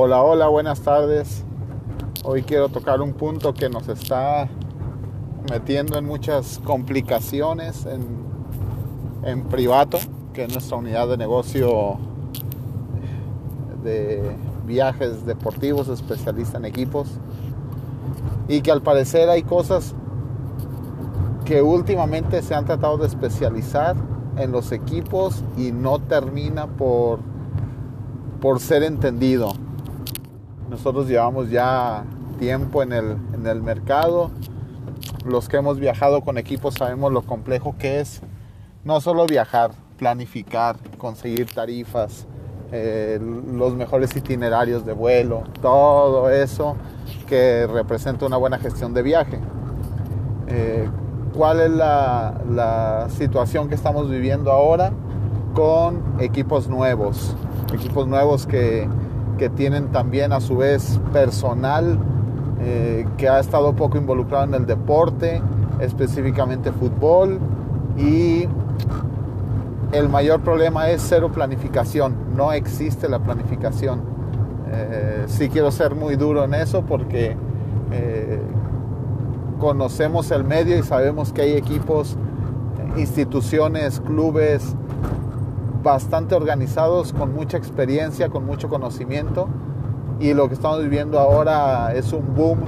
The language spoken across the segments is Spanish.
Hola, hola, buenas tardes. Hoy quiero tocar un punto que nos está metiendo en muchas complicaciones en, en Privato, que es nuestra unidad de negocio de viajes deportivos, especialista en equipos. Y que al parecer hay cosas que últimamente se han tratado de especializar en los equipos y no termina por, por ser entendido. Nosotros llevamos ya tiempo en el, en el mercado. Los que hemos viajado con equipos sabemos lo complejo que es no solo viajar, planificar, conseguir tarifas, eh, los mejores itinerarios de vuelo, todo eso que representa una buena gestión de viaje. Eh, ¿Cuál es la, la situación que estamos viviendo ahora con equipos nuevos? Equipos nuevos que, que tienen también a su vez personal eh, que ha estado poco involucrado en el deporte, específicamente fútbol, y el mayor problema es cero planificación, no existe la planificación. Eh, sí quiero ser muy duro en eso porque eh, conocemos el medio y sabemos que hay equipos, instituciones, clubes bastante organizados, con mucha experiencia, con mucho conocimiento. Y lo que estamos viviendo ahora es un boom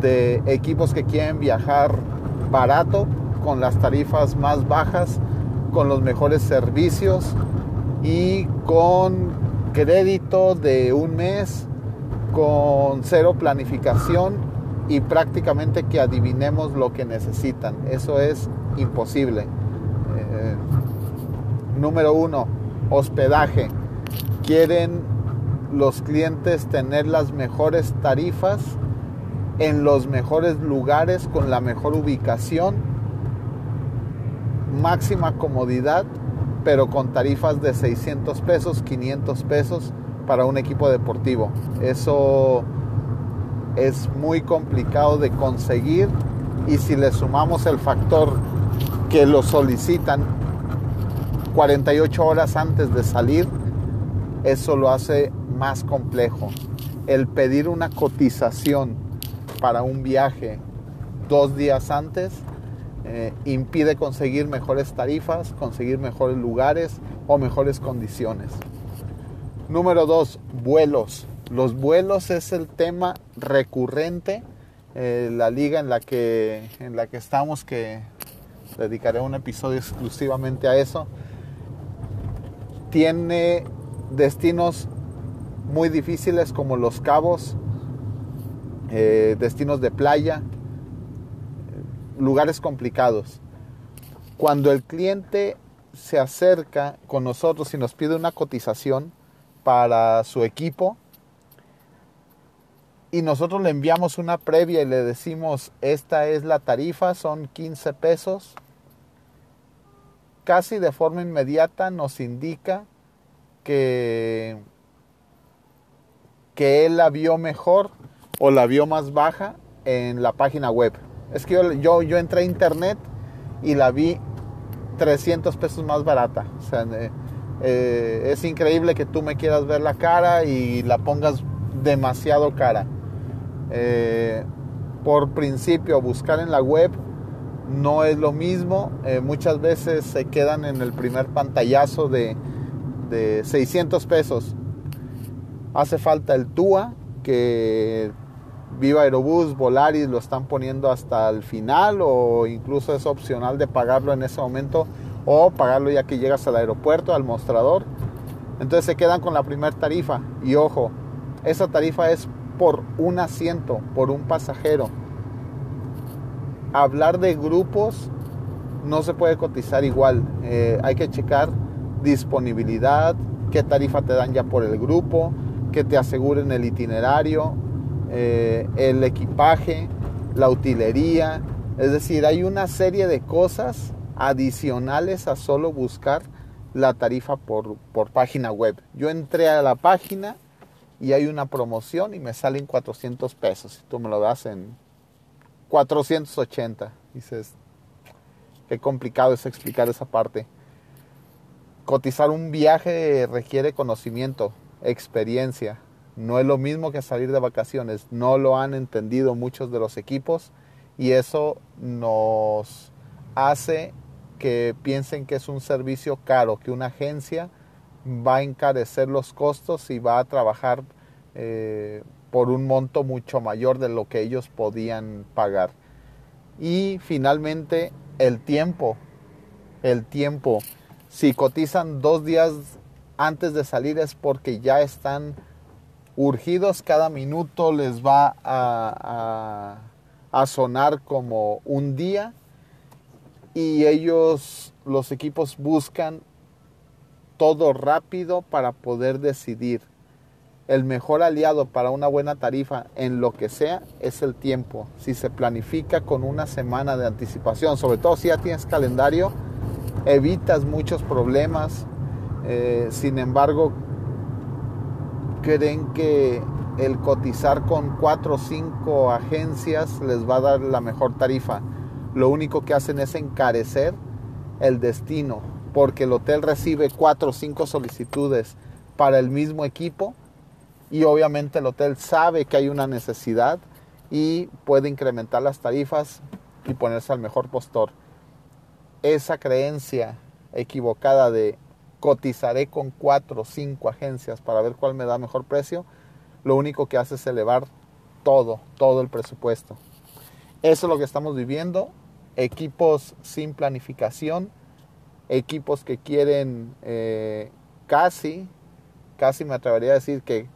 de equipos que quieren viajar barato, con las tarifas más bajas, con los mejores servicios y con crédito de un mes, con cero planificación y prácticamente que adivinemos lo que necesitan. Eso es imposible. Eh, número uno, hospedaje. Quieren los clientes tener las mejores tarifas en los mejores lugares con la mejor ubicación máxima comodidad, pero con tarifas de 600 pesos, 500 pesos para un equipo deportivo. Eso es muy complicado de conseguir y si le sumamos el factor que lo solicitan 48 horas antes de salir, eso lo hace más complejo. El pedir una cotización para un viaje dos días antes eh, impide conseguir mejores tarifas, conseguir mejores lugares o mejores condiciones. Número dos, vuelos. Los vuelos es el tema recurrente. Eh, la liga en la, que, en la que estamos, que dedicaré un episodio exclusivamente a eso, tiene destinos muy difíciles como Los Cabos, eh, destinos de playa, lugares complicados. Cuando el cliente se acerca con nosotros y nos pide una cotización para su equipo y nosotros le enviamos una previa y le decimos esta es la tarifa, son 15 pesos, casi de forma inmediata nos indica que, que él la vio mejor o la vio más baja en la página web. Es que yo, yo, entré a internet y la vi 300 pesos más barata. O sea, eh, eh, es increíble que tú me quieras ver la cara y la pongas demasiado cara. Eh, por principio, buscar en la web no es lo mismo. muchas veces se quedan en el primer pantallazo de, de 600 pesos. Hace falta el TUA, que Viva Aerobús, Volaris lo están poniendo hasta el final o incluso es opcional de pagarlo en ese momento o pagarlo ya que llegas al aeropuerto, al mostrador. Entonces se quedan con la primera tarifa y ojo, esa tarifa es por un asiento, por un pasajero. Hablar de grupos no se puede cotizar igual. Eh, hay que checar disponibilidad, qué tarifa te dan ya por el grupo, que te aseguren el itinerario, eh, el equipaje, la utilería. Es decir, hay una serie de cosas adicionales a solo buscar la tarifa por, por página web. Yo entré a la página y hay una promoción y me salen 400 pesos. Y tú me lo das en 480. Dices, qué complicado es explicar esa parte. Cotizar un viaje requiere conocimiento, experiencia, No es lo mismo que salir de vacaciones. No lo han entendido muchos de los equipos y eso nos hace que piensen que es un servicio caro, que una agencia va a encarecer los costos y va a trabajar por un monto mucho mayor de lo que ellos podían pagar. Y finalmente el tiempo, el tiempo. Si cotizan dos días antes de salir es porque ya están urgidos, cada minuto les va a, a, sonar como un día y ellos, los equipos buscan todo rápido para poder decidir. El mejor aliado para una buena tarifa en lo que sea es el tiempo. Si se planifica con una semana de anticipación, sobre todo si ya tienes calendario, evitas muchos problemas. Eh, sin embargo, creen que el cotizar con cuatro o cinco agencias les va a dar la mejor tarifa. Lo único que hacen es encarecer el destino, porque el hotel recibe cuatro o cinco solicitudes para el mismo equipo y obviamente el hotel sabe que hay una necesidad y puede incrementar las tarifas y ponerse al mejor postor. Esa creencia equivocada de cotizaré con cuatro o cinco agencias para ver cuál me da mejor precio, lo único que hace es elevar todo, todo el presupuesto. Eso es lo que estamos viviendo. Equipos sin planificación, equipos que quieren eh, casi, casi me atrevería a decir que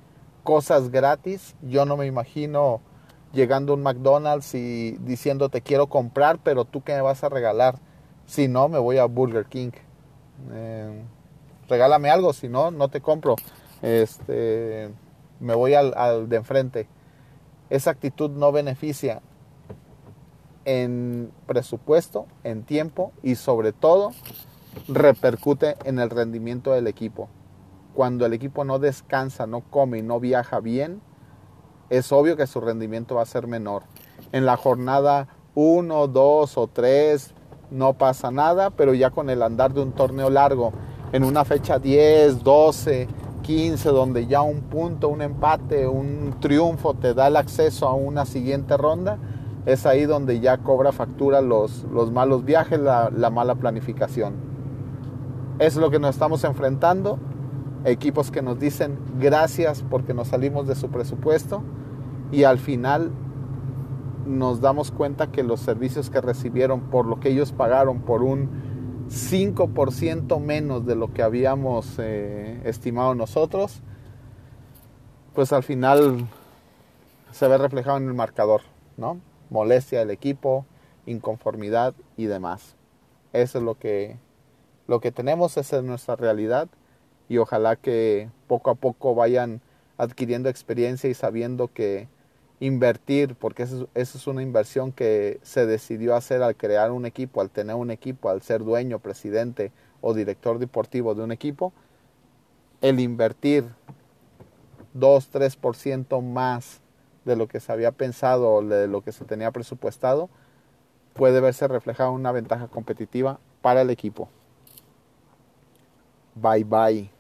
cosas gratis. Yo no me imagino llegando a un McDonald's y diciendo te quiero comprar, pero tú qué me vas a regalar. Si no, me voy a Burger King. Eh, regálame algo, si no, no te compro. Este, me voy al, de enfrente. Esa actitud no beneficia en presupuesto, en tiempo y sobre todo repercute en el rendimiento del equipo. Cuando el equipo no descansa, no come y no viaja bien, es obvio que su rendimiento va a ser menor. En la jornada 1, 2 o 3 no pasa nada, pero ya con el andar de un torneo largo en una fecha 10, 12, 15, donde ya un punto, un empate, un triunfo te da el acceso a una siguiente ronda, es ahí donde ya cobra factura los, los malos viajes, la, la mala planificación. Es lo que nos estamos enfrentando. Equipos que nos dicen gracias porque nos salimos de su presupuesto y al final nos damos cuenta que los servicios que recibieron por lo que ellos pagaron por un 5% menos de lo que habíamos eh, estimado nosotros, pues al final se ve reflejado en el marcador, ¿no? Molestia del equipo, inconformidad y demás. Eso es lo que, lo que tenemos, esa es nuestra realidad y ojalá que poco a poco vayan adquiriendo experiencia y sabiendo que invertir, porque eso, es una inversión que se decidió hacer al crear un equipo, al tener un equipo, al ser dueño, presidente o director deportivo de un equipo, el invertir 2, 3% más de lo que se había pensado o de lo que se tenía presupuestado, puede verse reflejado en una ventaja competitiva para el equipo. Bye bye.